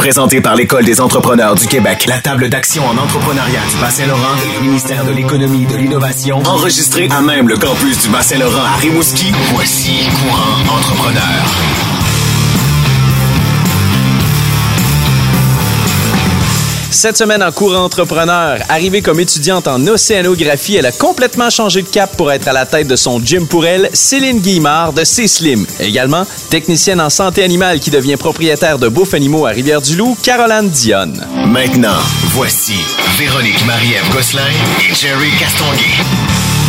Présenté par l'École des entrepreneurs du Québec, la table d'action en entrepreneuriat du Bas-Saint-Laurent et le ministère de l'Économie et de l'Innovation, enregistré à même le campus du Bas-Saint-Laurent à Rimouski, voici Courant Entrepreneur. Cette semaine en cours entrepreneur, arrivée comme étudiante en océanographie, elle a complètement changé de cap pour être à la tête de son gym pour elle, Céline Guillemard de C-Slim. Également, technicienne en santé animale qui devient propriétaire de Bouffe Animaux à Rivière-du-Loup, Caroline Dionne. Maintenant, voici Véronique Marie-Ève Gosselin et Jerry Castonguay.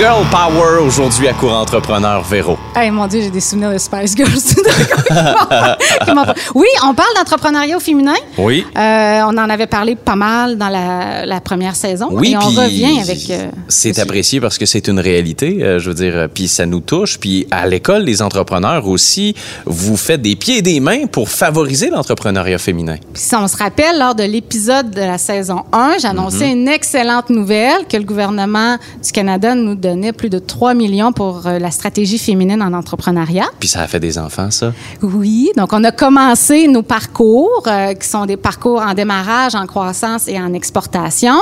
Girl Power aujourd'hui à Cours Entrepreneur Véro. Hey, mon Dieu, j'ai des souvenirs de Spice Girls. oui, on parle d'entrepreneuriat au féminin. Oui. Euh, on en avait parlé pas mal dans la, la première saison. Oui, et on revient avec. euh, c'est apprécié parce que c'est une réalité, euh, je veux dire, puis ça nous touche. Puis à l'école des entrepreneurs aussi, vous faites des pieds et des mains pour favoriser l'entrepreneuriat féminin. Puis si on se rappelle, lors de l'épisode de la saison 1, j'annonçais Mhm. une excellente nouvelle que le gouvernement du Canada nous donnait plus de 3 millions pour euh, la stratégie féminine en entrepreneuriat. Puis ça a fait des enfants, ça? Oui, donc on a commencé nos parcours, euh, qui sont des parcours en démarrage, en croissance et en exportation.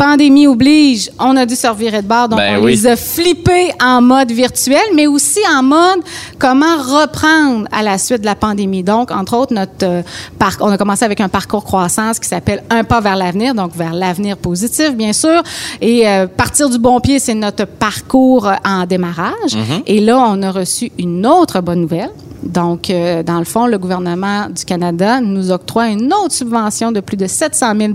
Pandémie oblige, on a dû se revirer de bord, donc Ben on oui. les a flippés en mode virtuel, mais aussi en mode comment reprendre à la suite de la pandémie. Donc, entre autres, notre euh, on a commencé avec un parcours croissance qui s'appelle Un pas vers l'avenir, donc vers l'avenir positif, bien sûr. Et euh, partir du bon pied, c'est notre parcours euh, en démarrage. Et là, on a reçu une autre bonne nouvelle. Donc, euh, dans le fond, le gouvernement du Canada nous octroie une autre subvention de plus de 700 000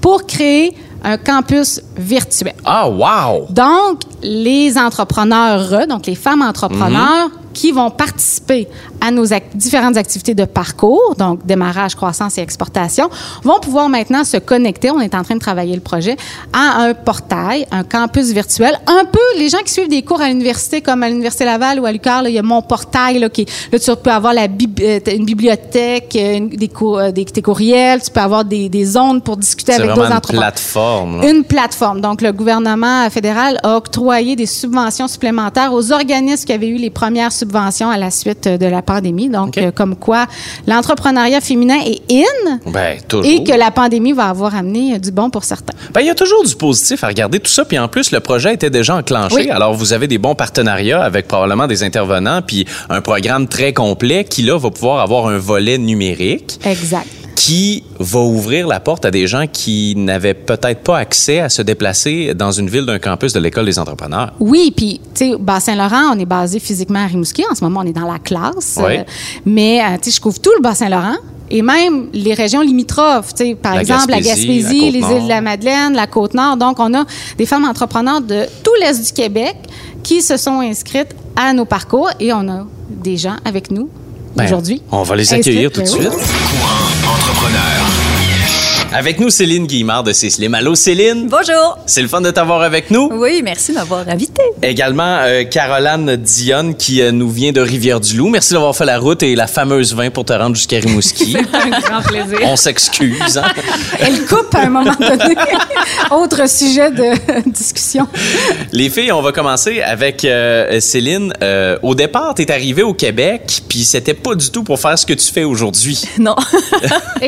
pour créer un campus virtuel. Ah, wow! Donc, les entrepreneurs, donc les femmes entrepreneurs qui vont participer à nos différentes activités de parcours, donc démarrage, croissance et exportation, vont pouvoir maintenant se connecter, on est en train de travailler le projet, à un portail, un campus virtuel. Un peu, les gens qui suivent des cours à l'université, comme à l'Université Laval ou à l'UQAR, il y a mon portail, là, qui, là, tu peux avoir la bib- euh, une bibliothèque, euh, une- des, cours, euh, des, tes courriels, tu peux avoir des, des zones pour discuter avec d'autres entrepreneurs. plateforme. Là. Une plateforme. Donc, le gouvernement fédéral a octroyé des subventions supplémentaires aux organismes qui avaient eu les premières subventions à la suite de la pandémie. Donc, euh, comme quoi l'entrepreneuriat féminin est in Ben, toujours. et que la pandémie va avoir amené euh, du bon pour certains. Ben, il y a toujours du positif à regarder tout ça. Puis en plus, le projet était déjà enclenché. Oui. Alors, vous avez des bons partenariats avec probablement des intervenants, puis un programme très complet qui, là, va pouvoir avoir un volet numérique Exact. Qui va ouvrir la porte à des gens qui n'avaient peut-être pas accès à se déplacer dans une ville d'un campus de l'École des entrepreneurs. Oui, puis, tu sais, Bas-Saint-Laurent, on est basé physiquement à Rimouski. En ce moment, on est dans la classe. Oui. Euh, mais, euh, tu sais, je couvre tout le Bas-Saint-Laurent. Et même les régions limitrophes, tu sais, par La exemple la Gaspésie, la les îles de la Madeleine, la Côte-Nord. Donc, on a des femmes entrepreneurs de tout l'Est du Québec qui se sont inscrites à nos parcours et on a des gens avec nous Ben, aujourd'hui. On va les accueillir tout de ben oui. suite. Entrepreneur. Avec nous, Céline Guillemard de Cécile. Allô, Céline? Bonjour. C'est le fun de t'avoir avec nous. Oui, merci de m'avoir invité. Également, euh, Caroline Dionne qui euh, nous vient de Rivière-du-Loup. Merci d'avoir fait la route et la fameuse 20 pour te rendre jusqu'à Rimouski. Un grand plaisir. On s'excuse. Hein? Elle coupe à un moment donné. Autre sujet de discussion. Les filles, on va commencer avec euh, Céline. Au départ, tu es arrivée au Québec, puis c'était pas du tout pour faire ce que tu fais aujourd'hui. Non.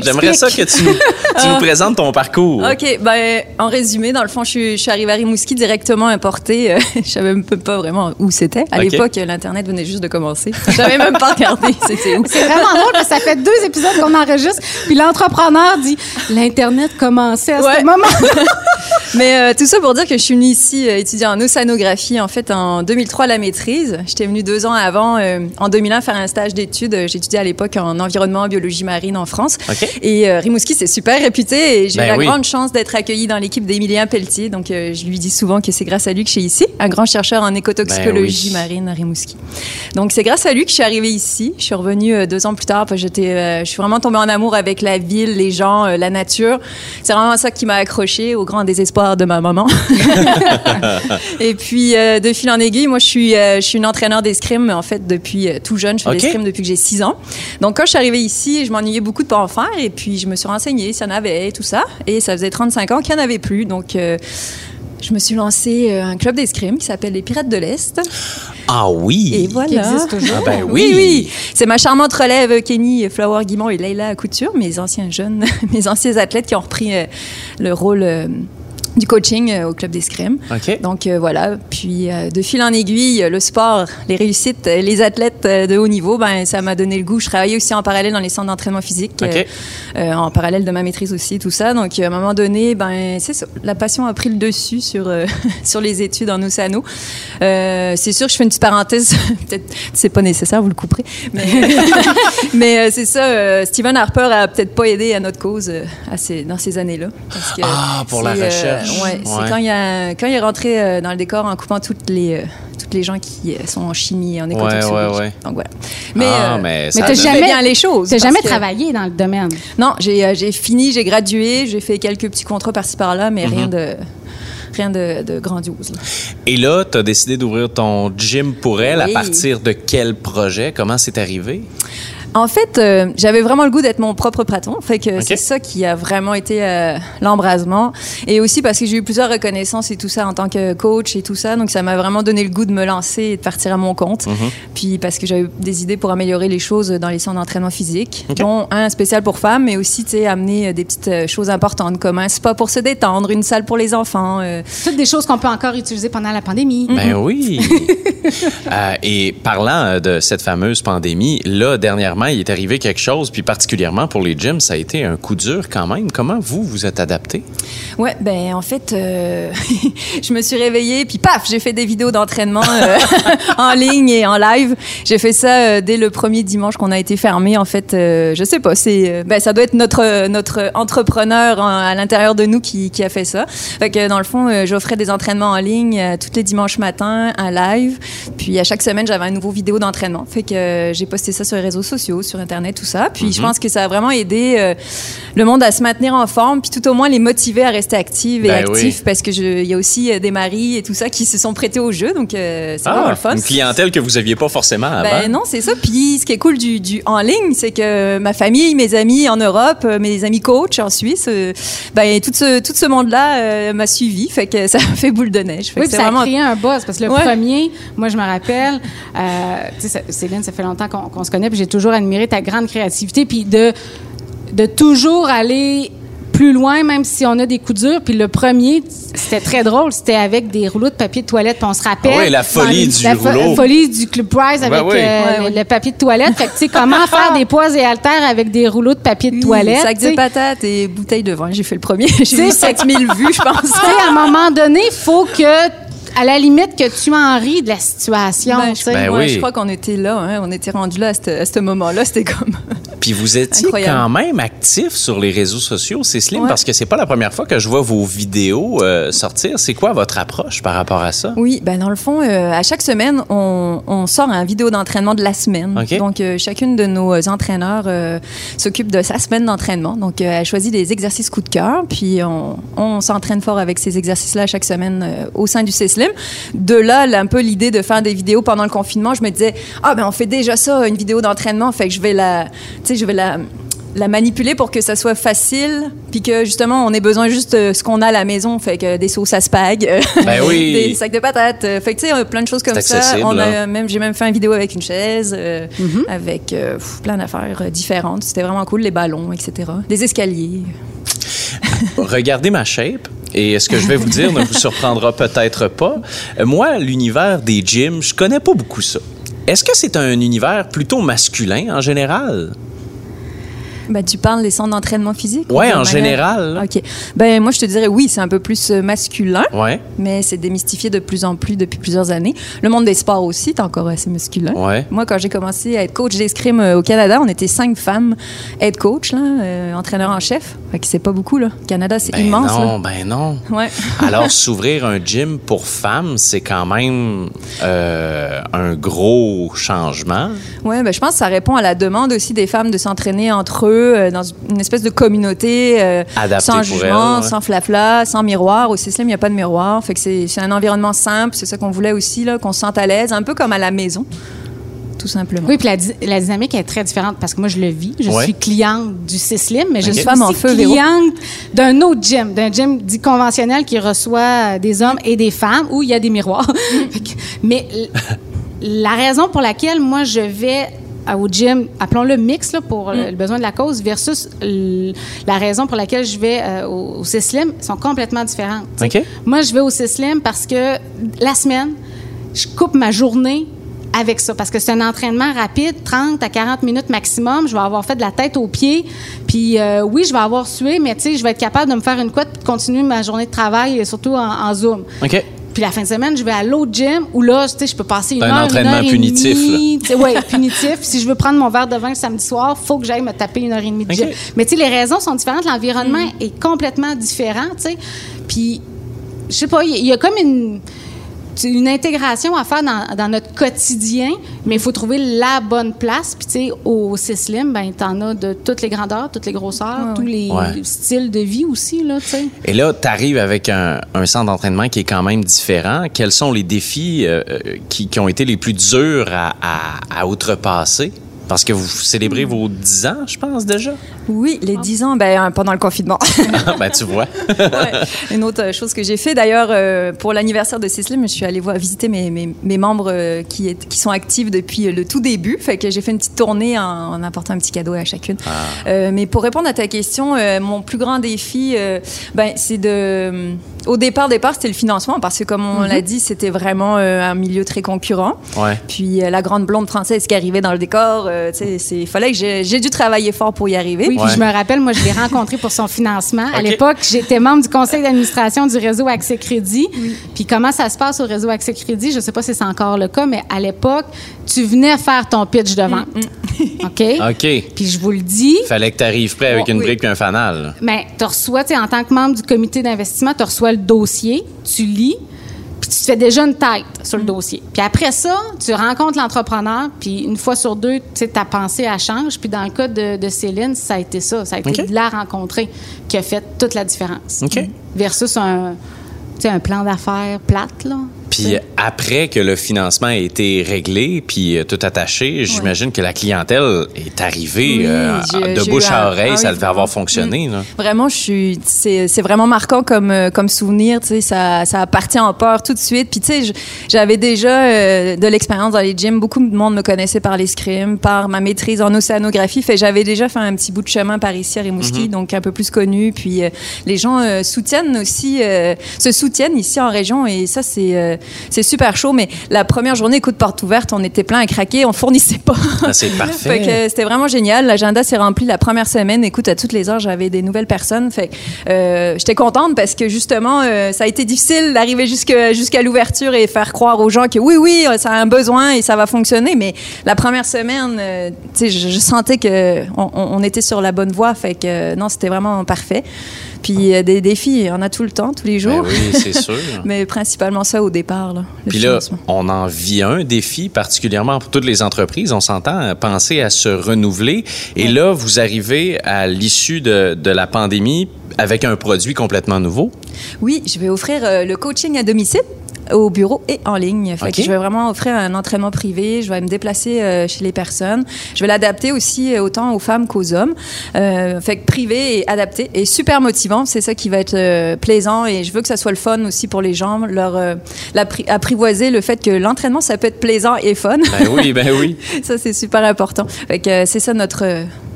J'aimerais ça que tu, nous- tu nous présentes ton parcours. OK, ben, en résumé, dans le fond, je suis, je suis arrivée à Rimouski directement importée. Euh, je savais même pas vraiment où c'était. À l'époque, l'Internet venait juste de commencer. J'avais même pas regardé où. C'est vraiment drôle parce que ça fait deux épisodes qu'on enregistre. Puis l'entrepreneur dit l'Internet commençait à Ouais. ce moment. Mais euh, tout ça pour dire que je suis venue ici euh, étudier en océanographie, en fait, en 2003 à la maîtrise. J'étais venue deux ans avant, euh, en 2001, faire un stage d'études. J'étudiais à l'époque en environnement et biologie marine en France. OK. Et euh, Rimouski, c'est super réputé. J'ai Ben eu la oui. grande chance d'être accueillie dans l'équipe d'Émilien Pelletier. Donc, euh, je lui dis souvent que c'est grâce à lui que je suis ici, un grand chercheur en écotoxicologie Ben oui. marine à Rimouski. Donc, c'est grâce à lui que je suis arrivée ici. Je suis revenue euh, deux ans plus tard parce que j'étais, euh, je suis vraiment tombée en amour avec la ville, les gens, la nature. C'est vraiment ça qui m'a accrochée au grand désespoir de ma maman. Et puis, de fil en aiguille, moi, je suis, je suis une entraîneur d'escrime, en fait, depuis tout jeune. Je fais OK. de l'escrime depuis que j'ai 6 ans. Donc, quand je suis arrivée ici, je m'ennuyais beaucoup de pas en faire. Et puis, je me suis renseignée s'il y en avait, tout ça. Et ça faisait 35 ans qu'il n'y en avait plus. Donc, euh, Je me suis lancé euh, un club d'escrime qui s'appelle les Pirates de l'Est. Ah oui! Et voilà. Qui existe toujours. Ah ben Oui, oui! oui. C'est ma charmante relève, Kenny Flower Guimont et Leila Couture, mes anciens jeunes, mes anciens athlètes qui ont repris euh, le rôle euh, du coaching euh, au club d'escrime. OK. Donc euh, voilà, puis euh, de fil en aiguille, le sport, les réussites, euh, les athlètes euh, de haut niveau, ben ça m'a donné le goût. Je travaillais aussi en parallèle dans les centres d'entraînement physique, euh, OK. euh, en parallèle de ma maîtrise aussi, tout ça. Donc à un moment donné, ben c'est ça, la passion a pris le dessus sur euh, sur les études en. Euh, c'est sûr, que je fais une petite parenthèse, peut-être c'est pas nécessaire, vous le couperez, mais mais euh, c'est ça. Stephen Harper a peut-être pas aidé à notre cause euh, à ces- dans ces années-là. parce que Ah, pour la recherche. Ouais, Ouais. c'est quand il, a, quand il est rentré euh, dans le décor en coupant toutes les, euh, toutes les gens qui euh, sont en chimie et en écotoxicologie. ouais, ouais. Donc voilà. Mais, ah, euh, mais t'as jamais- fait bien les choses. T'as jamais que- travaillé dans le domaine? Non, j'ai euh, j'ai fini, j'ai gradué, j'ai fait quelques petits contrats par-ci par-là, mais Mhm. rien de rien de, de grandiose. là. Et là, tu as décidé d'ouvrir ton gym pour elle à partir de quel projet? Comment c'est arrivé? En fait, euh, j'avais vraiment le goût d'être mon propre patron. Fait que c'est ça qui a vraiment été euh, l'embrasement. Et aussi parce que j'ai eu plusieurs reconnaissances et tout ça en tant que coach et tout ça. Donc ça m'a vraiment donné le goût de me lancer et de partir à mon compte. Puis parce que j'avais des idées pour améliorer les choses dans les centres d'entraînement physique. Ok. Dont un spécial pour femmes, mais aussi tu sais amener euh, des petites choses importantes comme un spa pour se détendre, une salle pour les enfants. euh, Toutes des choses qu'on peut encore utiliser pendant la pandémie. Ben oui. Euh, et parlant de cette fameuse pandémie, là, dernièrement, il est arrivé quelque chose, puis particulièrement pour les gyms, ça a été un coup dur quand même. Comment vous, vous êtes adapté? Ouais, ben en fait, euh, je me suis réveillée, puis paf, j'ai fait des vidéos d'entraînement euh, en ligne et en live. J'ai fait ça euh, dès le premier dimanche qu'on a été fermé. En fait, je sais pas, c'est, ben ça doit être notre notre entrepreneur en- à l'intérieur de nous qui, qui a fait ça. Fait que dans le fond, j'offrais des entraînements en ligne tous les dimanches matins, en live. Puis à chaque semaine, j'avais un nouveau vidéo d'entraînement. Fait que j'ai posté ça sur les réseaux sociaux, sur internet, tout ça. Puis je pense que ça a vraiment aidé euh, le monde à se maintenir en forme, puis tout au moins les motiver à rester actifs et Ben oui. actifs, parce que je- il y a aussi euh, des maris et tout ça qui se sont prêtés au jeu, donc euh, c'est vraiment le fun. Ah, une clientèle que vous aviez pas forcément avant. Ben non, c'est ça. Puis ce qui est cool du, du en ligne, c'est que ma famille, mes amis en Europe, mes amis coachs en Suisse, euh, ben tout ce tout ce monde-là euh, m'a suivi, fait que ça a fait boule de neige. Fait Oui, ça vraiment a créé un buzz. Parce que le Ouais. premier, moi, je me rappelle, euh, tu sais, ça- Céline, ça fait longtemps qu'on qu'on se connaît, puis j'ai toujours admiré ta grande créativité, puis de, de toujours aller plus loin, même si on a des coups durs. Puis le premier, c'était très drôle. C'était avec des rouleaux de papier de toilette. Puis on se rappelle. Ah oui, la folie dans du la fo- rouleau. folie du Club Prize avec oui. euh, le papier de toilette. Fait que, tu sais, comment faire des poids et haltères avec des rouleaux de papier de Oui, toilette. sac tu sais? de patates et bouteille de vin. J'ai fait le premier. J'ai eu 7000 vues, je pense. Tu sais, à un moment donné, il faut que, à la limite, que tu en ris de la situation. Ben, je. Ben ouais, oui. je crois qu'on était là, hein, on était rendu là à ce, moment-là. C'était comme. Puis vous étiez Incroyable. quand même actif sur les réseaux sociaux, c'est Slim, Ouais. parce que c'est pas la première fois que je vois vos vidéos euh, sortir. C'est quoi votre approche par rapport à ça? Oui, ben dans le fond, euh, à chaque semaine, on, on sort un vidéo d'entraînement de la semaine. Donc, euh, chacune de nos entraîneurs euh, s'occupe de sa semaine d'entraînement. Donc, euh, elle choisit des exercices coup de cœur, puis on, on s'entraîne fort avec ces exercices-là chaque semaine euh, au sein du C-Slim. De là, là, un peu l'idée de faire des vidéos pendant le confinement, je me disais, ah ben on fait déjà ça, une vidéo d'entraînement, fait que je vais la, tu sais, je vais la la manipuler pour que ça soit facile, puis que justement on ait besoin juste de ce qu'on a à la maison, fait que des sauces à spag, euh, Ben oui. des sacs de patates, euh, fait que tu sais plein de choses comme ça. On a là. même j'ai même fait une vidéo avec une chaise, euh, avec euh, pff, plein d'affaires euh, différentes. C'était vraiment cool, les ballons, etc. Des escaliers. Regardez ma shape. Et ce que je vais vous dire ne vous surprendra peut-être pas. Moi, l'univers des gyms, je connais pas beaucoup ça. Est-ce que c'est un univers plutôt masculin en général? Ben, tu parles des centres d'entraînement physique? Ouais, ou de en manière- général. OK. Ben, moi, je te dirais oui, c'est un peu plus euh, masculin. Ouais. mais c'est démystifié de plus en plus depuis plusieurs années. Le monde des sports aussi est encore assez masculin. Ouais. Moi, quand j'ai commencé à être coach d'escrime euh, au Canada, on était cinq femmes head coach, là, euh, entraîneur en chef. Fait que c'est pas beaucoup, là. Le Canada, c'est Ben immense, non, ben non. Ouais. Alors, s'ouvrir un gym pour femmes, c'est quand même euh, un gros changement. Ouais, ben, je pense que ça répond à la demande aussi des femmes de s'entraîner entre eux euh, dans une espèce de communauté euh, sans jugement, elles, ouais. sans flafla, sans miroir. Au CSLM, il n'y a pas de miroir. Fait que c'est c'est un environnement simple. C'est ça qu'on voulait aussi, là, qu'on se sente à l'aise, un peu comme à la maison. Tout simplement. Oui, puis la, di- la dynamique est très différente parce que moi, je le vis. Je Ouais. suis cliente du Slim, mais je suis Femme en aussi feu, Véro. cliente d'un autre gym, d'un gym dit conventionnel qui reçoit des hommes et des femmes où il y a des miroirs. Mais l- la raison pour laquelle moi, je vais au gym, appelons-le mix là, pour Mm. euh, le besoin de la cause, versus la raison pour laquelle je vais euh, au, au Slim sont complètement différentes. Moi, je vais au Slim parce que la semaine, je coupe ma journée avec ça parce que c'est un entraînement rapide, 30 à 40 minutes maximum. Je vais avoir fait de la tête aux pieds. Puis euh, oui, je vais avoir sué, mais tu sais, je vais être capable de me faire une couette puis de continuer ma journée de travail, et surtout en, en Zoom. Puis la fin de semaine, je vais à l'autre gym où là, tu sais, je peux passer une Un heure, entraînement une heure et punitif, demie. Ouais, punitif. Si je veux prendre mon verre de vin le samedi soir, faut que j'aille me taper une heure et demie de gym. Mais tu sais, les raisons sont différentes. L'environnement est complètement différent, tu sais. Puis, je sais pas, il y, a- il y a comme une une intégration à faire dans, dans notre quotidien, mais il faut trouver la bonne place. Puis, tu sais, au Slim, ben, t'en as de toutes les grandeurs, toutes les grosseurs, tous les Ouais. styles de vie aussi, là, tu sais. Et là, tu arrives avec un, un centre d'entraînement qui est quand même différent. Quels sont les défis euh, euh, qui, qui ont été les plus durs à, à- à outrepasser? Parce que vous célébrez vos 10 ans, je pense, déjà. Oui, les 10 ans, ben, euh, pendant le confinement. ben, tu vois. Ouais. Une autre euh, chose que j'ai fait, d'ailleurs, euh, pour l'anniversaire de Cécile, je suis allée voir, visiter mes, mes, mes membres euh, qui, est- qui sont actifs depuis le tout début. Fait que j'ai fait une petite tournée en, en apportant un petit cadeau à chacune. Euh, mais pour répondre à ta question, euh, mon plus grand défi, euh, ben, c'est de. euh, Au départ, départ, c'était le financement parce que, comme on l'a dit, c'était vraiment euh, un milieu très concurrent. Ouais. Puis euh, la grande blonde française qui arrivait dans le décor, euh, il fallait que j'ai j'ai dû travailler fort pour y arriver. Oui, puis Ouais. je me rappelle, moi, je l'ai rencontré pour son financement. À l'époque, j'étais membre du conseil d'administration du réseau Accès Crédit. Puis comment ça se passe au réseau Accès Crédit, je ne sais pas si c'est encore le cas, mais à l'époque, tu venais faire ton pitch de vente. OK? OK. Puis je vous le dis, Fallait que tu arrives prêt avec Oh, une oui. brique et un fanal. mais tu reçois, tu sais, en tant que membre du comité d'investissement, tu reçois le dossier, tu lis, puis tu te fais déjà une tête sur le dossier. Puis après ça, tu rencontres l'entrepreneur, puis une fois sur deux, tu sais, ta pensée, elle change. Puis dans le cas de, de Céline, ça a été ça. Ça a été de la rencontrer qui a fait toute la différence. OK. Versus un, un plan d'affaires plate, là. Puis après que le financement a été réglé, puis euh, tout attaché, j'imagine que la clientèle est arrivée Oui, euh, de bouche à un- oreille, ah ça oui, devait avoir fonctionné. là. Vraiment, je suis, c'est, vraiment marquant comme, euh, comme souvenir. Tu sais, ça, ça a parti en peur tout de suite. Puis tu sais, j'avais déjà euh, de l'expérience dans les gyms. Beaucoup de monde me connaissait par l'escrime, par ma maîtrise en océanographie. Fait, j'avais déjà fait un petit bout de chemin par ici à Rimouski, donc un peu plus connu. Puis euh, les gens soutiennent aussi, se soutiennent ici en région, et ça c'est, c'est super chaud. Mais la première journée, coup de porte ouverte, on était plein à craquer, on fournissait pas. Ah, c'est parfait. Euh, c'était vraiment génial. L'agenda s'est rempli la première semaine. Écoute, à toutes les heures, j'avais des nouvelles personnes. Fait euh, j'étais contente parce que justement, euh, ça a été difficile d'arriver jusque- jusqu'à l'ouverture et faire croire aux gens que oui, oui, ça a un besoin et ça va fonctionner. Mais la première semaine, euh, je, je sentais que on, on- était sur la bonne voie. Fait que euh, non, c'était vraiment parfait. Puis euh, des défis, on a tout le temps, tous les Ben jours. oui, c'est sûr. Mais principalement ça au départ. Là, Puis là, on en vit un défi, particulièrement pour toutes les entreprises. On s'entend penser à se renouveler. Et là, vous arrivez à l'issue de, de la pandémie avec un produit complètement nouveau. Oui, je vais offrir euh, le coaching à domicile au bureau et en ligne. Fait que je vais vraiment offrir un entraînement privé. Je vais me déplacer euh, chez les personnes. Je vais l'adapter aussi euh, autant aux femmes qu'aux hommes. Euh, fait que privé et adapté et super motivant. C'est ça qui va être euh, plaisant et je veux que ça soit le fun aussi pour les gens. Leur apprivoiser le fait que l'entraînement ça peut être plaisant et fun. Ben oui, ben oui. ça c'est super important. Fait que c'est ça notre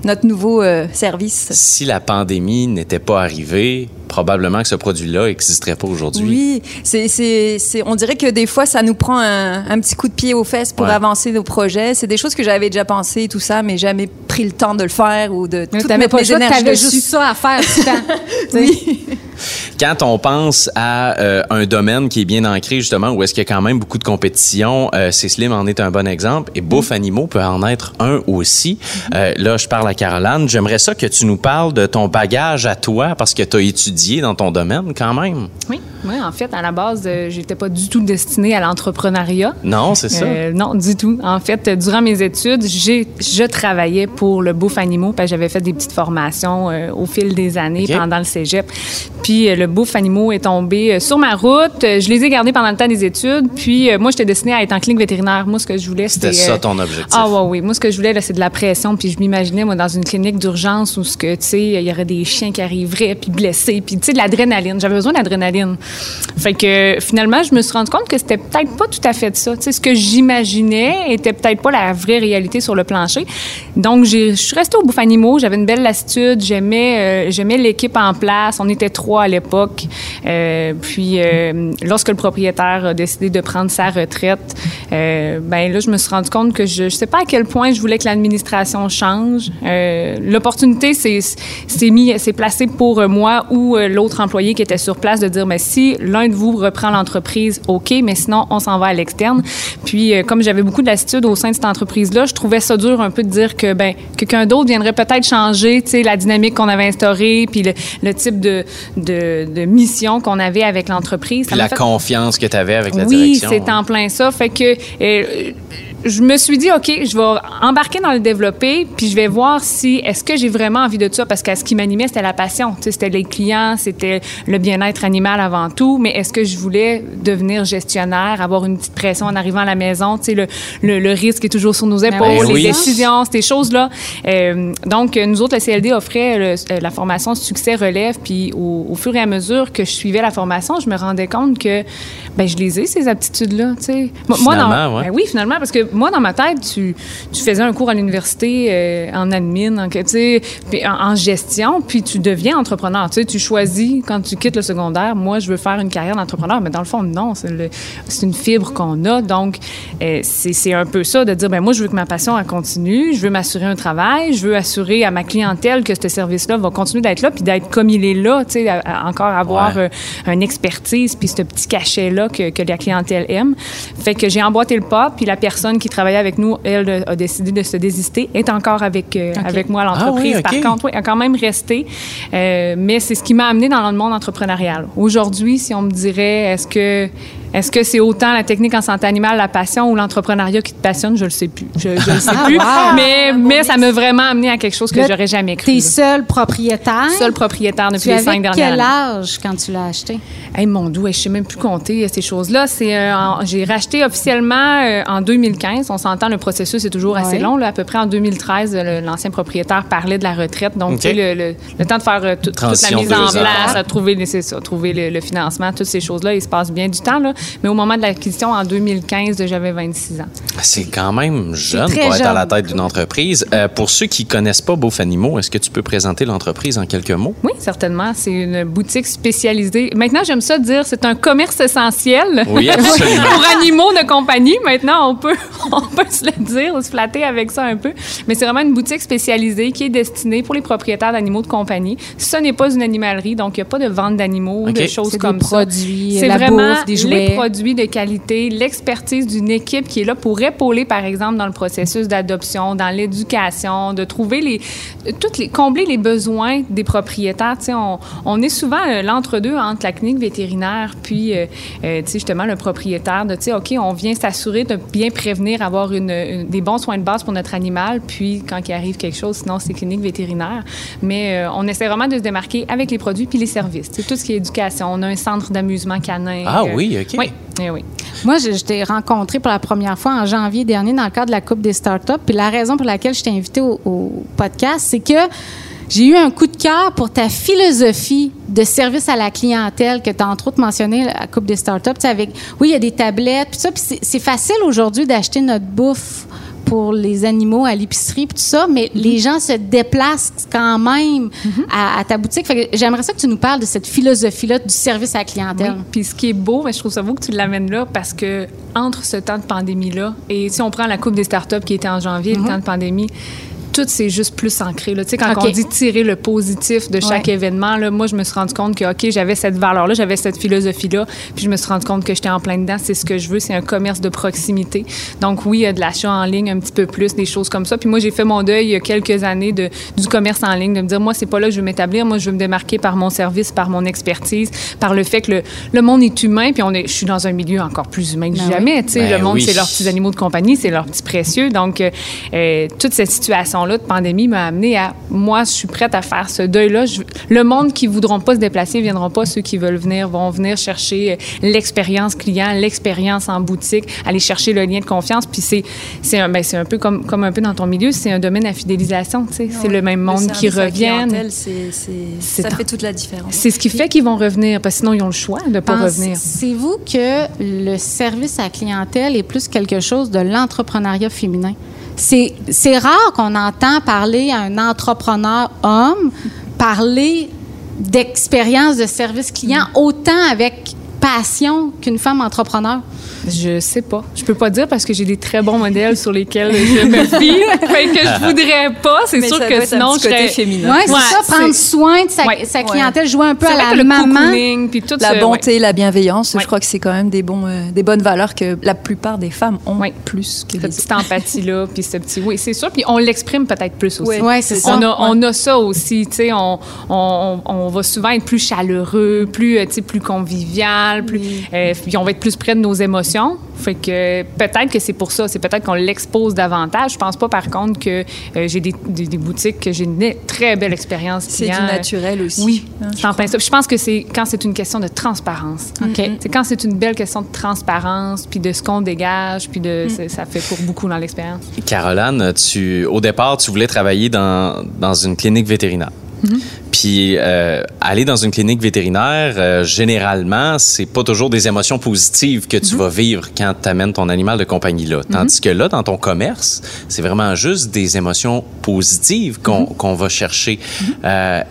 notre nouveau euh, service. Si la pandémie n'était pas arrivée, probablement que ce produit-là n'existerait pas aujourd'hui. Oui, c'est, c'est, c'est, on dirait que des fois, ça nous prend un, un petit coup de pied aux fesses pour Ouais. avancer nos projets. C'est des choses que j'avais déjà pensé, tout ça, mais jamais pris le temps de le faire ou de Mais tout mettre pas mes énergies t'avais dessus. juste ça à faire tout le temps. Oui. Quand on pense à euh, un domaine qui est bien ancré, justement, où est-ce qu'il y a quand même beaucoup de compétition, euh, c'est Slim en est un bon exemple, et Bouffe Animaux peut en être un aussi. Euh, là, je parle à Caroline. J'aimerais ça que tu nous parles de ton bagage à toi, parce que tu as étudié dans ton domaine quand même. Oui, oui, en fait, à la base, euh, j'étais pas du tout destinée à l'entrepreneuriat. Non, c'est ça? Non, du tout. En fait, durant mes études, j'ai, je travaillais pour le Bouffe Animaux, parce que j'avais fait des petites formations au fil des années pendant le cégep. Puis le bouffe animaux est tombée euh, sur ma route. Euh, Je les ai gardés pendant le temps des études. Puis, euh, moi, j'étais destinée à être en clinique vétérinaire. Moi, ce que je voulais, c'était... C'était ça ton objectif. Ah ouais, oui. Moi, ce que je voulais, c'est de la pression. Puis je m'imaginais, moi, dans une clinique d'urgence où, tu sais, il y aurait des chiens qui arriveraient, puis blessés, puis, tu sais, de l'adrénaline. J'avais besoin d'adrénaline. Fait que, finalement, je me suis rendu compte que c'était peut-être pas tout à fait ça. Tu sais, ce que j'imaginais était peut-être pas la vraie réalité sur le plancher. Donc, je suis restée au bouffe animaux. J'avais une belle lassitude. J'aimais, euh, j'aimais l'équipe en place. On était trois à l'époque. Euh, puis, euh, lorsque le propriétaire a décidé de prendre sa retraite, euh, ben là, je me suis rendu compte que je ne sais pas à quel point je voulais que l'administration change. Euh, L'opportunité s'est placée pour moi ou l'autre employé qui était sur place de dire, mais si l'un de vous reprend l'entreprise, ok, mais sinon on s'en va à l'externe. Puis, comme j'avais beaucoup de lassitude au sein de cette entreprise-là, je trouvais ça dur un peu de dire que ben quelqu'un d'autre viendrait peut-être changer, la dynamique qu'on avait instaurée, puis le, type de, de mission qu'on avait avec l'entreprise. Puis la fait- confiance que tu avais avec la oui, direction. c'est en plein ça. Fait que euh, je me suis dit, OK, je vais embarquer dans le développer, puis je vais voir si, est-ce que j'ai vraiment envie de ça? Parce que ce qui m'animait, c'était la passion. Tu sais, C'était les clients, c'était le bien-être animal avant tout, mais est-ce que je voulais devenir gestionnaire, avoir une petite pression en arrivant à la maison? Tu sais, le, le, le risque est toujours sur nos épaules, Ben les oui. décisions, ces choses-là. Euh, donc, nous autres, le CLD offrait le- euh, la formation Succès Relève, puis au, au fur et à mesure que je suivais la formation, je me rendais compte que ben, je les ai, ces aptitudes-là. tu sais. Moi, Finalement, ouais. ben oui, finalement, parce que moi, dans ma tête, tu, tu faisais un cours à l'université euh, en admin, en, puis en, en gestion, puis tu deviens entrepreneur. Tu sais, tu choisis, quand tu quittes le secondaire, moi, je veux faire une carrière d'entrepreneur, mais dans le fond, non, c'est une fibre qu'on a. Donc, euh, c'est c'est un peu ça, de dire, ben moi, je veux que ma passion, elle continue, je veux m'assurer un travail, je veux assurer à ma clientèle que ce service-là va continuer d'être là, puis d'être comme il est là, tu sais, à- à encore avoir Ouais. euh, une expertise, puis ce petit cachet-là que, que la clientèle aime. Fait que j'ai emboîté le pas, puis la personne qui travaillait avec nous, elle, a décidé de se désister, est encore avec, euh, avec moi à l'entreprise. Ah oui, ok. Par contre, oui, elle a quand même resté. Euh, mais c'est ce qui m'a amené dans le monde entrepreneurial. Aujourd'hui, si on me dirait, est-ce que est-ce que c'est autant la technique en santé animale, la passion ou l'entrepreneuriat qui te passionne? Je le sais plus. Je, je le sais Ah, plus. wow. Mais, mais ça m'a vraiment amené à quelque chose que j'aurais jamais cru. T'es seul propriétaire. Seul propriétaire depuis Tu les cinq dernières quel années. âge quand tu l'as acheté? Hey, mon doux, je sais même plus compter euh, ces choses-là. C'est, euh, j'ai racheté officiellement euh, en 2015. On s'entend, le processus est toujours assez Ouais. long. Là. À peu près en 2013, euh, le- l'ancien propriétaire parlait de la retraite. Donc, OK. tu sais, le, le- le temps de faire euh, tout- toute la mise en place, à trouver, ça, trouver le, le financement, toutes ces choses-là, il se passe bien du temps. Là. Mais au moment de l'acquisition, en 2015, j'avais 26 ans. C'est quand même jeune pour être à la tête d'une entreprise. Euh, pour ceux qui connaissent pas Beauf Animaux, est-ce que tu peux présenter l'entreprise en quelques mots? Oui, certainement. C'est une boutique spécialisée. Maintenant, j'aime ça dire, c'est un commerce essentiel. Oui, absolument. pour animaux de compagnie. Maintenant, on peut, on peut se le dire, se flatter avec ça un peu. Mais c'est vraiment une boutique spécialisée qui est destinée pour les propriétaires d'animaux de compagnie. Ce n'est pas une animalerie, donc il n'y a pas de vente d'animaux ou OK. de choses C'est des comme ça. produits, C'est la vraiment bouffe, des jouets. les produits de qualité, l'expertise d'une équipe qui est là pour épauler, par exemple, dans le processus d'adoption, dans l'éducation, de trouver les, toutes les, combler les besoins des propriétaires. Tu sais, on, on est souvent euh, l'entre-deux entre la clinique vétérinaire puis, euh, euh, tu sais, justement, le propriétaire de, tu sais, OK, on vient s'assurer de bien prévenir, avoir une, une- des bons soins de base pour notre animal, puis quand il arrive quelque chose, sinon c'est clinique vétérinaire. Mais euh, on essaie vraiment de se démarquer avec les produits puis les services. Sais, tout ce qui est éducation. On a un centre d'amusement canin. Ah euh, oui, OK. Oui, eh oui. Moi, je, je t'ai rencontré pour la première fois en janvier dernier dans le cadre de la Coupe des startups. Puis la raison pour laquelle je t'ai invité au, au podcast, c'est que j'ai eu un coup de cœur pour ta philosophie de service à la clientèle que tu as entre autres mentionné à la Coupe des startups. Avec, oui, il y a des tablettes, puis ça. Puis c'est- facile aujourd'hui d'acheter notre bouffe pour les animaux à l'épicerie puis tout ça, mais les gens se déplacent quand même à, à ta boutique. J'aimerais ça que tu nous parles de cette philosophie-là du service à la clientèle. Oui. Puis ce qui est beau, ben, je trouve ça beau que tu l'amènes là parce que entre ce temps de pandémie-là et si on prend la Coupe des startups qui était en janvier, le temps de pandémie, tout c'est juste plus ancré. Là. Tu sais, quand on dit tirer le positif de chaque Ouais. événement, là, moi, je me suis rendu compte que, OK, j'avais cette valeur-là, j'avais cette philosophie-là, puis je me suis rendu compte que j'étais en plein dedans. C'est ce que je veux, c'est un commerce de proximité. Donc, oui, il y a de l'achat en ligne un petit peu plus, des choses comme ça. Puis moi, j'ai fait mon deuil il y a quelques années de, du commerce en ligne, de me dire, moi, c'est pas là que je veux m'établir. Moi, je veux me démarquer par mon service, par mon expertise, par le fait que le, le monde est humain, puis on est, je suis dans un milieu encore plus humain que Ben oui. jamais. Tu sais, Ben le monde, oui. c'est leurs petits animaux de compagnie, c'est leurs petits précieux. Donc, euh, euh, toute cette situation situation-là de pandémie m'a amené à moi, je suis prête à faire ce deuil-là. Je- le monde qui voudront pas se déplacer ne viendront pas. Ceux qui veulent venir vont venir chercher euh, l'expérience client, l'expérience en boutique, aller chercher le lien de confiance. Puis c'est c'est un, ben, c'est un peu comme, comme un peu dans ton milieu, c'est un domaine à fidélisation. tu sais. C'est le même monde qui service à la reviennent. clientèle, c'est- c'est- C'est ça en- fait toute la différence. C'est ce qui fait qu'ils vont revenir, parce que sinon ils ont le choix de pas revenir. Pensez-vous que le service à la clientèle est plus quelque chose de l'entrepreneuriat féminin? C'est rare qu'on entend parler à un entrepreneur homme parler d'expérience de service client Mm. autant avec passion qu'une femme entrepreneur. Je sais pas. Je peux pas dire parce que j'ai des très bons modèles sur lesquels je me fie. fait que je voudrais pas. C'est Mais sûr ça que doit être un sinon petit je serais féminin. Oui, c'est Ouais, ça, prendre soin de sa, Ouais. sa clientèle, jouer un peu à la maman. cocooning, puis tout La ce- ouais. bonté, la bienveillance, Ouais. je crois que c'est quand même des, bons, euh, des bonnes valeurs que la plupart des femmes ont Ouais. plus que cette les petite empathie-là, puis ce petit... Oui, c'est sûr. Puis on l'exprime peut-être plus aussi. Ouais. Oui, c'est ça. On a, on a ça aussi, tu sais, on, on, on va souvent être plus chaleureux, plus, euh, tu sais, plus convivial, plus, euh, puis on va être plus près de nos émotions. Fait que peut-être que c'est pour ça, c'est peut-être qu'on l'expose davantage. Je pense pas, par contre, que euh, j'ai des, des, des boutiques que j'ai une très belle expérience C'est du client. naturel aussi. Oui, hein, je. Puis Je pense que c'est quand c'est une question de transparence. OK. C'est quand c'est une belle question de transparence, puis de ce qu'on dégage, puis de ça- ça fait pour beaucoup dans l'expérience. Caroline, tu, au départ, tu voulais travailler dans, dans une clinique vétérinaire. Puis euh, aller dans une clinique vétérinaire, euh, généralement, c'est pas toujours des émotions positives que tu vas vivre quand tu amènes ton animal de compagnie là. Tandis que là, dans ton commerce, c'est vraiment juste des émotions positives qu'on qu'on va chercher. Euh,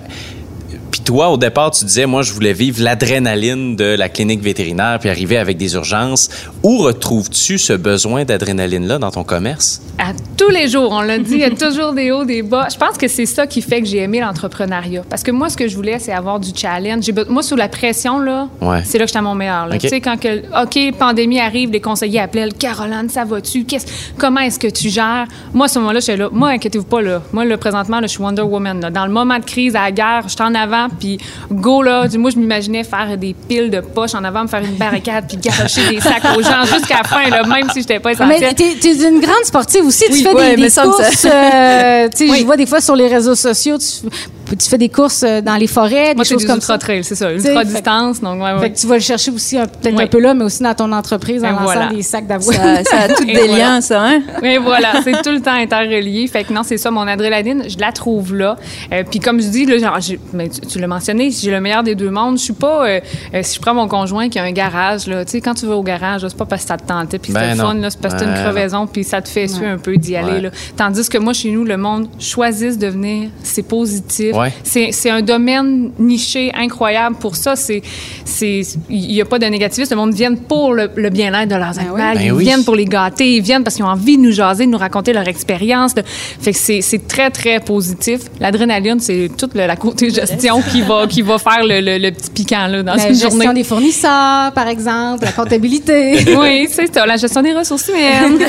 puis toi, au départ, tu disais, moi, je voulais vivre l'adrénaline de la clinique vétérinaire puis arriver avec des urgences. Où retrouves-tu ce besoin d'adrénaline-là dans ton commerce? À tous les jours, on l'a dit, il y a toujours des hauts, des bas. Je pense que c'est ça qui fait que j'ai aimé l'entrepreneuriat. Parce que moi, ce que je voulais, c'est avoir du challenge. Moi, sous la pression, là, Ouais. c'est là que j'étais à mon meilleur. Tu sais, quand que, OK, pandémie arrive, les conseillers appelaient, Caroline, ça va-tu? Qu'est-ce- Comment est-ce que tu gères? Moi, à ce moment-là, j'étais là. Moi, inquiétez-vous pas, là. Moi, là, présentement, là, je suis Wonder Woman. là. Dans le moment de crise, à la guerre, j'étais en avant, puis go, là. Moi, je m'imaginais faire des piles de poches en avant, me faire une barricade, puis garocher des sacs aux gens jusqu'à la fin, là, même si j'étais pas essentielle. Mais t'es, t'es une grande sportive aussi. Oui, tu fais ouais, des, courses. euh, tu Oui. Je vois des fois sur les réseaux sociaux, tu, tu fais des courses euh, dans les forêts, Moi, des c'est choses des comme ultra ça. trail, c'est ça, ultra fait- distance. Donc, ouais, ouais. Fait que tu vas le chercher aussi un- peut-être un peu là, mais aussi dans ton entreprise, en lançant voilà. des sacs d'avoine. Ça, ça a tous Et des voilà. liens, ça, hein? Oui, voilà, c'est tout le temps interrelié. Fait que non, c'est ça, mon adrénaline, je la trouve là. Euh, puis comme je dis, là, genre, j'ai- mais tu, tu l'as mentionné, j'ai le meilleur des deux mondes. Je suis pas, euh, euh, si je prends mon conjoint qui a un garage, là, tu sais, quand tu vas au garage, là, c'est pas parce que ça te tentait puis que Ben non. fun, là, c'est parce que t'as Ben une crevaison puis ça te fait suer un peu d'y aller. Ouais. Là. Tandis que moi, chez nous, le monde choisisse de venir, c'est positif. Ouais. C'est un domaine niché incroyable pour ça. C'est, c'est, il y a pas de négativisme. Le monde vient pour le, le bien-être de leurs Ben animaux. oui. Ben ils oui. viennent pour les gâter, ils viennent parce qu'ils ont envie de nous jaser, de nous raconter leur expérience. de- Fait que c'est, c'est très, très positif. L'adrénaline, c'est toute le- la côté gestion qui va, qui va faire le, le- le petit piquant là, dans La une gestion journée. des fournisseurs, par exemple, la comptabilité. Oui, c'est ça, la gestion des ressources humaines.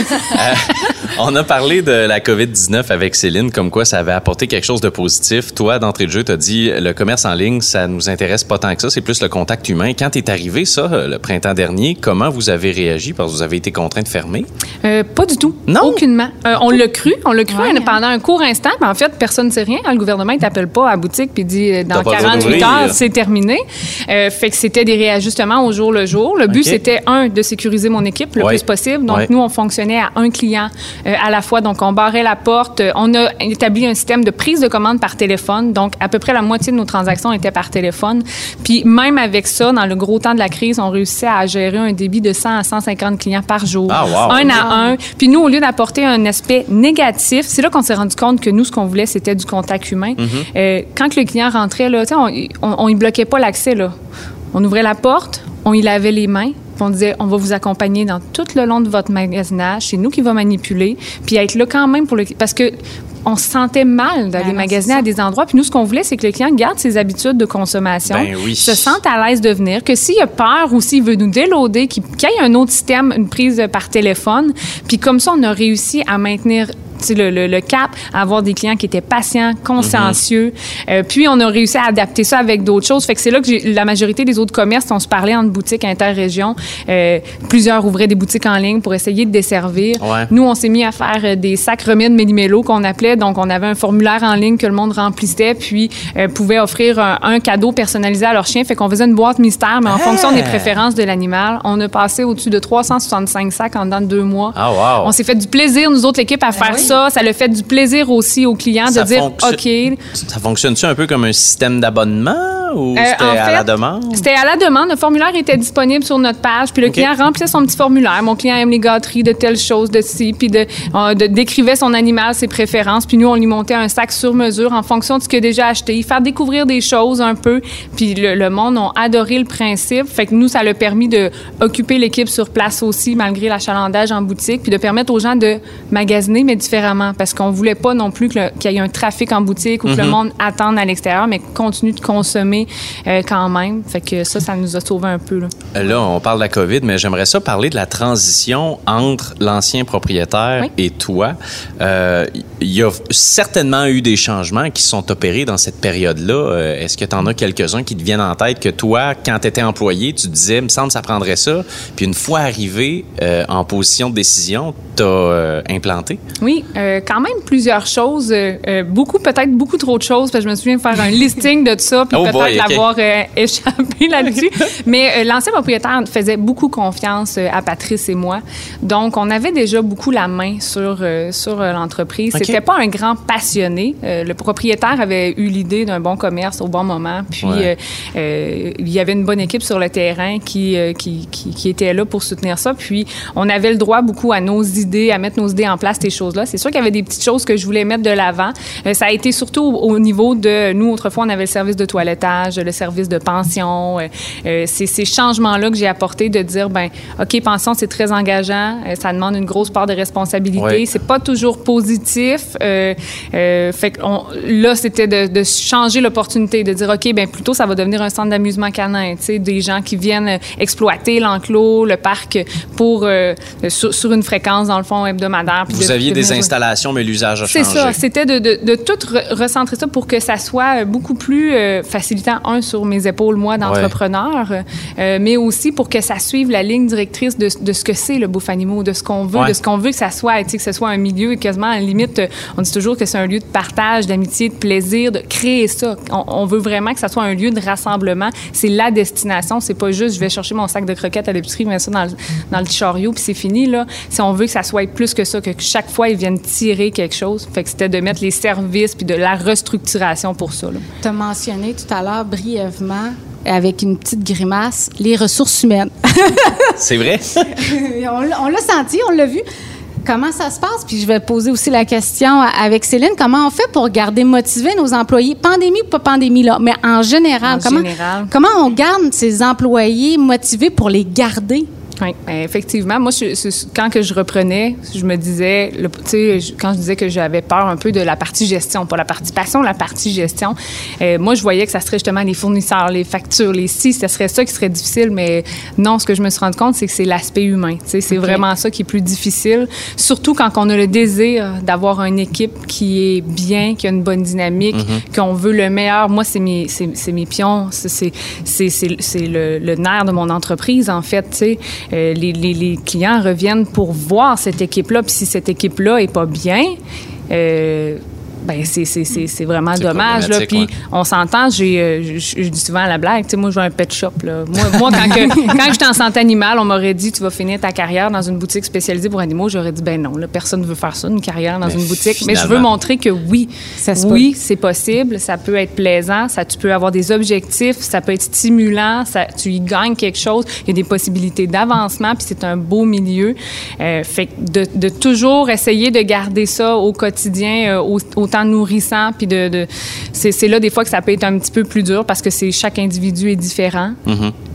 On a parlé de la COVID-19 avec Céline, comme quoi ça avait apporté quelque chose de positif. Toi, d'entrée de jeu, tu as dit le commerce en ligne, ça nous intéresse pas tant que ça, c'est plus le contact humain. Quand est arrivé ça, euh, le printemps dernier, comment vous avez réagi? Parce que vous avez été contraint de fermer? Euh, pas du tout. Non? Aucunement. Euh, on l'a cru. On l'a cru Ouais, hein. pendant un court instant, mais en fait, personne ne sait rien. Le gouvernement, il t'appelle pas à la boutique puis dit euh, dans T'as pas le droit 48 d'ouvrir. heures, c'est terminé. Euh, fait que c'était des réajustements au jour le jour. Le but, c'était, un, de sécuriser mon équipe le Ouais. plus possible. Donc, Ouais. nous, on fonctionnait à un client euh, à la fois. Donc, on barrait la porte. On a établi un système de prise de commande par téléphone. Donc, à peu près la moitié de nos transactions étaient par téléphone. Puis, même avec ça, dans le gros temps de la crise, on réussissait à gérer un débit de 100 à 150 clients par jour. Ah, wow. Un à un. Puis nous, au lieu d'apporter un aspect négatif, c'est là qu'on s'est rendu compte que nous, ce qu'on voulait, c'était du contact humain. Euh, quand le client rentrait, là, tu sais, on, y bloquait pas l'accès. Là. On ouvrait la porte, on y lavait les mains, puis on disait, on va vous accompagner dans tout le long de votre magasinage. C'est nous qui va manipuler, puis être là quand même pour le parce que on se sentait mal d'aller Ben magasiner à des endroits. Puis nous, ce qu'on voulait, c'est que le client garde ses habitudes de consommation, Ben oui. se sente à l'aise de venir, que s'il a peur ou s'il veut nous déloader, qu'il qu'il y ait un autre système, une prise par téléphone. Puis comme ça, on a réussi à maintenir le, le, le, cap, avoir des clients qui étaient patients, consciencieux. Euh, puis, on a réussi à adapter ça avec d'autres choses. Fait que c'est là que la majorité des autres commerces, on se parlait entre boutiques interrégions. Euh, plusieurs ouvraient des boutiques en ligne pour essayer de desservir. Ouais. Nous, on s'est mis à faire euh, des sacs remèdes méli-mélo qu'on appelait. Donc, on avait un formulaire en ligne que le monde remplissait, puis euh, pouvait offrir un, un cadeau personnalisé à leur chien. Fait qu'on faisait une boîte mystère, mais en fonction des préférences de l'animal. On a passé au-dessus de 365 sacs en dedans de deux mois. Ah, wow. On s'est fait du plaisir, nous autres, l'équipe, à faire ça. Ça le fait du plaisir aussi aux clients Ça de dire, OK, Ça fonctionne-tu un peu comme un système d'abonnement? Ou euh, c'était en à la demande? C'était à la demande. Le formulaire était disponible sur notre page. Puis le client remplissait son petit formulaire. Mon client aime les gâteries de telle chose, de ci. Puis de, euh, de- décrivait son animal, ses préférences. Puis nous, on lui montait un sac sur mesure en fonction de ce qu'il a déjà acheté. Faire découvrir des choses un peu. Puis le, le monde a adoré le principe. Fait que nous, ça l'a permis de occuper l'équipe sur place aussi, malgré l'achalandage en boutique. Puis de permettre aux gens de magasiner, mais différemment. Parce qu'on voulait pas non plus qu'il y ait un trafic en boutique ou que le monde attende à l'extérieur, mais continue de consommer euh, quand même. Fait que ça, ça nous a sauvé un peu. Là. Là, on parle de la COVID, mais j'aimerais ça parler de la transition entre l'ancien propriétaire Oui. et toi. Euh, Il y a certainement eu des changements qui sont opérés dans cette période-là. Euh, Est-ce que tu en as quelques-uns qui te viennent en tête que toi, quand tu étais employé, tu te disais, me semble que ça prendrait ça. Puis une fois arrivé euh, en position de décision, tu as implanté? Oui, quand même plusieurs choses. beaucoup, peut-être beaucoup trop de choses, parce que je me souviens de faire un listing de ça, puis Oh peut-être ok. l'avoir euh, échappé là-dessus. Mais euh, l'ancien propriétaire faisait beaucoup confiance euh, à Patrice et moi. Donc, on avait déjà beaucoup la main sur, euh, sur l'entreprise. Ok. C'était pas un grand passionné. Le propriétaire avait eu l'idée d'un bon commerce au bon moment. Puis, Ouais. il y avait une bonne équipe sur le terrain qui, qui, qui, qui était là pour soutenir ça. Puis, on avait le droit beaucoup à nos idées, à mettre nos idées en place, ces choses-là. C'est sûr qu'il y avait des petites choses que je voulais mettre de l'avant. Ça a été surtout au, au niveau de... Nous, autrefois, on avait le service de toilettage, le service de pension. Euh, euh, c'est ces changements-là que j'ai apportés de dire, ben OK, pension, c'est très engageant. Euh, ça demande une grosse part de responsabilité. Ouais. C'est pas toujours positif. Euh, euh, fait que on- là, c'était de, de changer l'opportunité, de dire, OK, ben plutôt, ça va devenir un centre d'amusement canin. Tu sais, des gens qui viennent exploiter l'enclos, le parc pour, sur, sur une fréquence, dans le fond, hebdomadaire. Vous de- aviez de des installations, mais l'usage a C'est changé. ça. C'était de, tout re- recentrer ça pour que ça soit beaucoup plus euh, un, sur mes épaules, moi, d'entrepreneur, euh, mais aussi pour que ça suive la ligne directrice de, de ce que c'est le bouffe animaux, de ce qu'on veut, Ouais. de ce qu'on veut que ça soit, tu sais, que ce soit un milieu quasiment, à la limite, euh, on dit toujours que c'est un lieu de partage, d'amitié, de plaisir, de créer ça. On, on veut vraiment que ça soit un lieu de rassemblement. C'est la destination. C'est pas juste, je vais chercher mon sac de croquettes à l'épicerie, mettre ça dans le, dans le chariot, puis c'est fini, là. Si on veut que ça soit plus que ça, que chaque fois, ils viennent tirer quelque chose. Fait que c'était de mettre les services puis de la restructuration pour ça. Tu as mentionné tout à l'heure brièvement, avec une petite grimace, les ressources humaines. C'est vrai? on l'a on l'a senti, on l'a vu. Comment ça se passe? Puis je vais poser aussi la question avec Céline. Comment on fait pour garder motivés nos employés? Pandémie ou pas pandémie, là, mais en général. En comment, général. comment on garde ces employés motivés pour les garder? Oui, ben, effectivement. Moi, je- quand que je reprenais, je me disais, tu sais, quand je disais que j'avais peur un peu de la partie gestion, pas la partie passion, la partie gestion, euh, moi, je voyais que ça serait justement les fournisseurs, les factures, les si, ce serait ça qui serait difficile, mais non, ce que je me suis rendu compte, c'est que c'est l'aspect humain. Tu sais, c'est vraiment ça qui est plus difficile, surtout quand on a le désir d'avoir une équipe qui est bien, qui a une bonne dynamique, qu'on veut le meilleur. Moi, c'est mes, c'est, c'est mes pions, c'est- c'est le, le nerf de mon entreprise, en fait. tu sais. Euh, les, les- les clients reviennent pour voir cette équipe-là, puis si cette équipe-là est pas bien, euh, ben c'est, c'est, c'est, c'est vraiment dommage. Là. Puis ouais. on s'entend, j'ai, euh, je, dis souvent à la blague, tu sais, moi, je veux un pet shop. Là. Moi, moi quand, que- quand j'étais en santé animale, on m'aurait dit, tu vas finir ta carrière dans une boutique spécialisée pour animaux. J'aurais dit, ben non, là, personne ne veut faire ça, une carrière dans Mais une boutique. Mais je veux montrer que oui, Ça se oui, c'est possible, ça peut être plaisant, ça, tu peux avoir des objectifs, ça peut être stimulant, ça, tu y gagnes quelque chose, il y a des possibilités d'avancement, puis c'est un beau milieu. Euh, fait que de, de toujours essayer de garder ça au quotidien, euh, au- autant nourrissant, puis de, de- c'est, c'est là des fois que ça peut être un petit peu plus dur parce que c'est chaque individu est différent.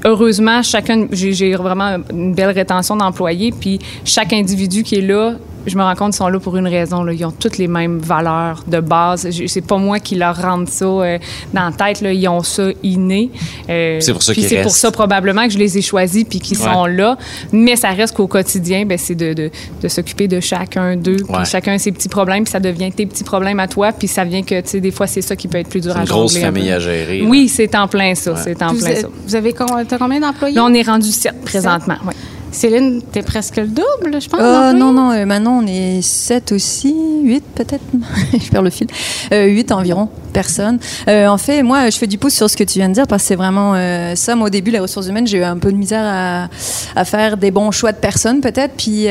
Heureusement, chacun, j'ai, j'ai vraiment une belle rétention d'employés, puis chaque individu qui est là je me rends compte qu'ils sont là pour une raison. Là. Ils ont toutes les mêmes valeurs de base. C'est pas moi qui leur rentre ça euh, dans la tête. Là. Ils ont ça inné. Euh, C'est pour ça puis qu'ils c'est pour ça probablement que je les ai choisis puis qu'ils Ouais. sont là. Mais ça reste qu'au quotidien, ben, c'est de, de, de s'occuper de chacun d'eux. Ouais. chacun ses petits problèmes. Puis ça devient tes petits problèmes à toi. Puis ça vient que, tu sais, des fois, c'est ça qui peut être plus dur à une grosse famille à gérer. là. Oui, c'est en plein ça. C'est en Vous, plein ça. vous avez combien d'employés? On est rendu sept? présentement. ouais. Céline, t'es presque le double, je pense. Euh, non, non, euh, maintenant on est 7 aussi, 8 peut-être, je perds le fil, euh, 8 environ personnes. Euh, en fait, moi, je fais du pouce sur ce que tu viens de dire parce que c'est vraiment euh, ça. Moi, au début, les ressources humaines, j'ai eu un peu de misère à, à faire des bons choix de personnes peut-être. Puis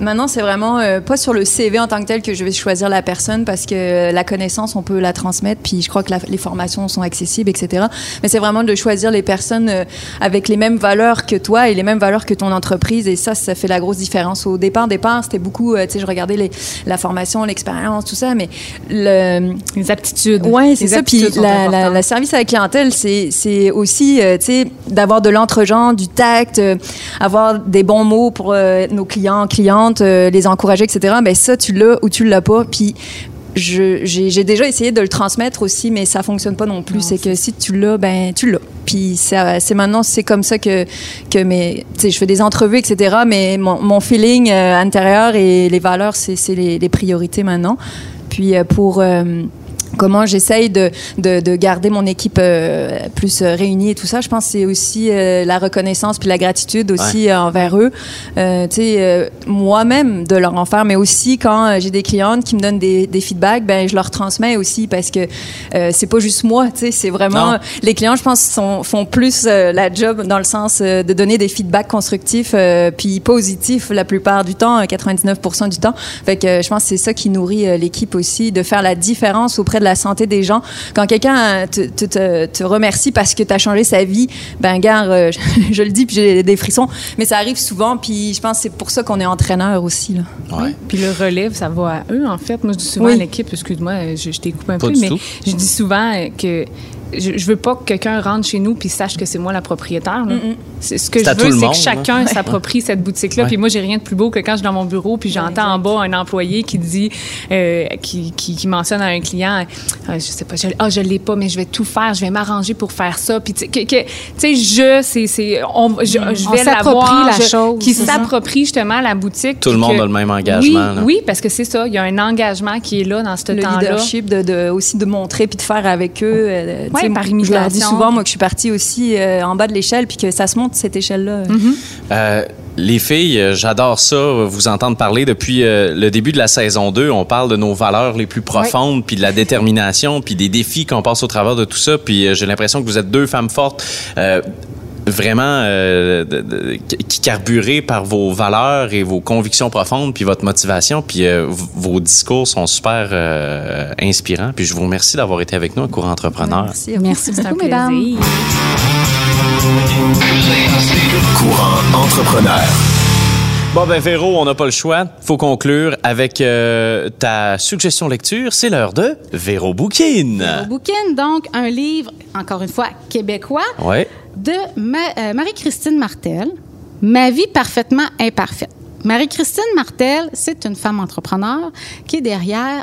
maintenant, c'est vraiment euh, pas sur le CV en tant que tel que je vais choisir la personne parce que la connaissance, on peut la transmettre. Puis je crois que la- les formations sont accessibles, etc. Mais c'est vraiment de choisir les personnes euh, avec les mêmes valeurs que toi et les mêmes valeurs que ton entreprise. Et ça, ça fait la grosse différence. Au départ, départ, c'était beaucoup, euh, tu sais, je regardais les, la formation, l'expérience, tout ça, mais le, Les aptitudes. Ouais, c'est ça. Puis la, la, la service à la clientèle, c'est aussi, euh, tu sais, d'avoir de l'entre-gens, du tact, euh, avoir des bons mots pour euh, nos clients, euh, les encourager, etc. Ben ça, tu l'as ou tu l'as pas. Puis j'ai déjà essayé de le transmettre aussi, mais ça fonctionne pas non plus. C'est que si tu l'as, ben tu l'as. Puis c'est maintenant, c'est comme ça que, que mes, je fais des entrevues, etc. Mais mon, mon feeling euh, intérieur et les valeurs, c'est c'est les, les priorités maintenant. Puis euh, pour euh, comment j'essaye de, de, de garder mon équipe euh, plus euh, réunie et tout ça, je pense que c'est aussi euh, la reconnaissance puis la gratitude aussi euh, envers eux. Euh, tu sais, euh, moi-même de leur en faire, mais aussi quand j'ai des clientes qui me donnent des, des feedbacks, ben je leur transmets aussi parce que euh, c'est pas juste moi, tu sais, c'est vraiment Non. les clients, je pense, sont, font plus euh, la job dans le sens de donner des feedbacks constructifs euh, puis positifs la plupart du temps, euh, 99% du temps. Fait que euh, je pense que c'est ça qui nourrit l'équipe aussi, de faire la différence auprès de la santé des gens. Quand quelqu'un euh, te, te, te, te remercie parce que tu as changé sa vie, ben gars, euh, je, je le dis puis j'ai des frissons, mais ça arrive souvent puis je pense que c'est pour ça qu'on est entraîneur aussi là. Ouais. Puis le relève, ça va à eux, en fait. Moi, je dis souvent Oui. à l'équipe, excuse-moi, je, je t'ai coupé un Pas peu, mais tout. je dis souvent que je, je veux pas que quelqu'un rentre chez nous puis sache que c'est moi la propriétaire. C'est ce que je veux, c'est que chacun là. s'approprie cette boutique-là. Puis moi, j'ai rien de plus beau que quand je suis dans mon bureau puis j'entends en bas un employé qui dit, euh, qui, qui, qui mentionne à un client, euh, je sais pas, je, ah, je l'ai pas, mais je vais tout faire, je vais m'arranger pour faire ça. Puis tu sais, que- que- tu sais, je, c'est, c'est, on, je, je On vais l'avoir, la je- chose, qui s'approprie justement la boutique. Tout le monde que- a le même engagement, Oui, là. oui, parce que c'est ça. Il y a un engagement qui est là dans ce le temps-là. leadership de, de- aussi de montrer puis de faire avec eux euh, Ouais, par je leur dis imitation. souvent moi que je suis partie aussi euh, en bas de l'échelle puis que ça se monte cette échelle là Euh, les filles, euh, j'adore ça, vous entendre parler. Depuis euh, le début de la saison 2, on parle de nos valeurs les plus profondes, puis de la détermination, puis des défis qu'on passe au travers de tout ça. Puis euh, j'ai l'impression que vous êtes deux femmes fortes. euh, vraiment euh, de- de- qui carburées par vos valeurs et vos convictions profondes puis votre motivation puis euh, vos discours sont super euh, inspirants puis je vous remercie d'avoir été avec nous à Cours Entrepreneur. merci. Merci un beaucoup, mesdames. Entrepreneur. Bon ben Véro, on n'a pas le choix. Faut conclure avec euh, ta suggestion lecture. C'est l'heure de Véro Bouquine. Au bouquin, donc, un livre, encore une fois, québécois, Ouais. de Ma- euh, Marie-Christine Martel, Ma vie parfaitement imparfaite. Marie-Christine Martel, c'est une femme entrepreneur qui est derrière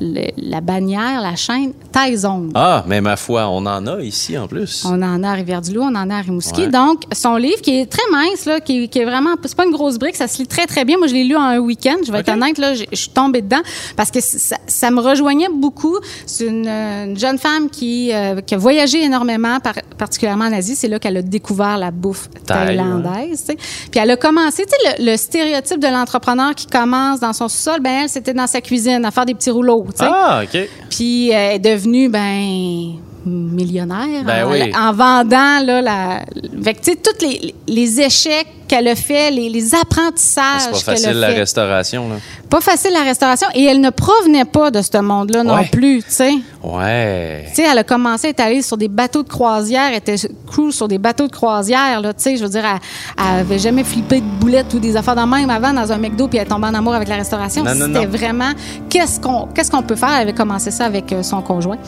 le- la bannière, la chaîne Taizone. Ah, mais ma foi, on en a ici en plus. On en a à Rivière-du-Loup, on en a à Rimouski. Ouais. Donc, son livre qui est très mince, là, qui, qui est vraiment, c'est pas une grosse brique, ça se lit très, très bien. Moi, je l'ai lu en un week-end. Je vais être honnête, là, je je suis tombée dedans parce que ça, ça me rejoignait beaucoup. C'est une, euh, une jeune femme qui, euh, qui a voyagé énormément, par- particulièrement en Asie. C'est là qu'elle a découvert la bouffe Thaï, thaïlandaise. Puis elle a commencé, tu sais, le, le stéréotype de l'entrepreneur qui commence dans son sous-sol, ben elle, c'était dans sa cuisine, à faire des petits rouleaux, Ah, OK. Puis euh, elle est devenue, ben millionnaire Ben en, oui. en vendant là la fait que, tous les, les échecs qu'elle a fait les, les apprentissages C'est pas facile a la restauration là. pas facile la restauration et elle ne provenait pas de ce monde-là non plus tu sais Ouais. tu sais, elle a commencé à être allée sur des bateaux de croisière, elle était crew sur des bateaux de croisière, là, tu sais, je veux dire, elle, elle avait jamais flippé de boulettes ou des affaires de même avant dans un McDo, puis elle est tombée en amour avec la restauration. Non, non, C'était vraiment, qu'est-ce qu'on qu'est-ce qu'on peut faire? Elle avait commencé ça avec euh, son conjoint.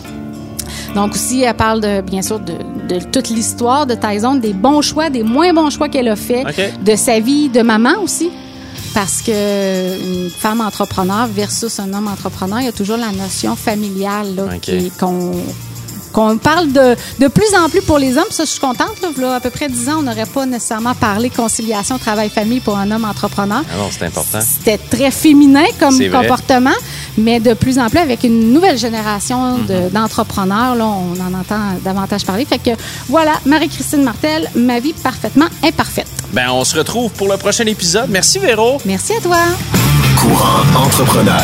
Donc aussi, elle parle de, bien sûr de, de toute l'histoire de Tyson, des bons choix, des moins bons choix qu'elle a fait, de sa vie de maman aussi. parce que une femme entrepreneur versus un homme entrepreneur, il y a toujours la notion familiale là, qui- qu'on qu'on parle de, de plus en plus pour les hommes. Ça, je suis contente. Là, à peu près 10 ans, on n'aurait pas nécessairement parlé conciliation travail-famille pour un homme entrepreneur. Ah non, c'est important. C'était très féminin comme comportement, mais de plus en plus avec une nouvelle génération Mhm. de- d'entrepreneurs, là, on en entend davantage parler. Fait que voilà, Marie-Christine Martel, ma vie parfaitement imparfaite. Ben, on se retrouve pour le prochain épisode. Merci, Véro. Merci à toi. Courant entrepreneur.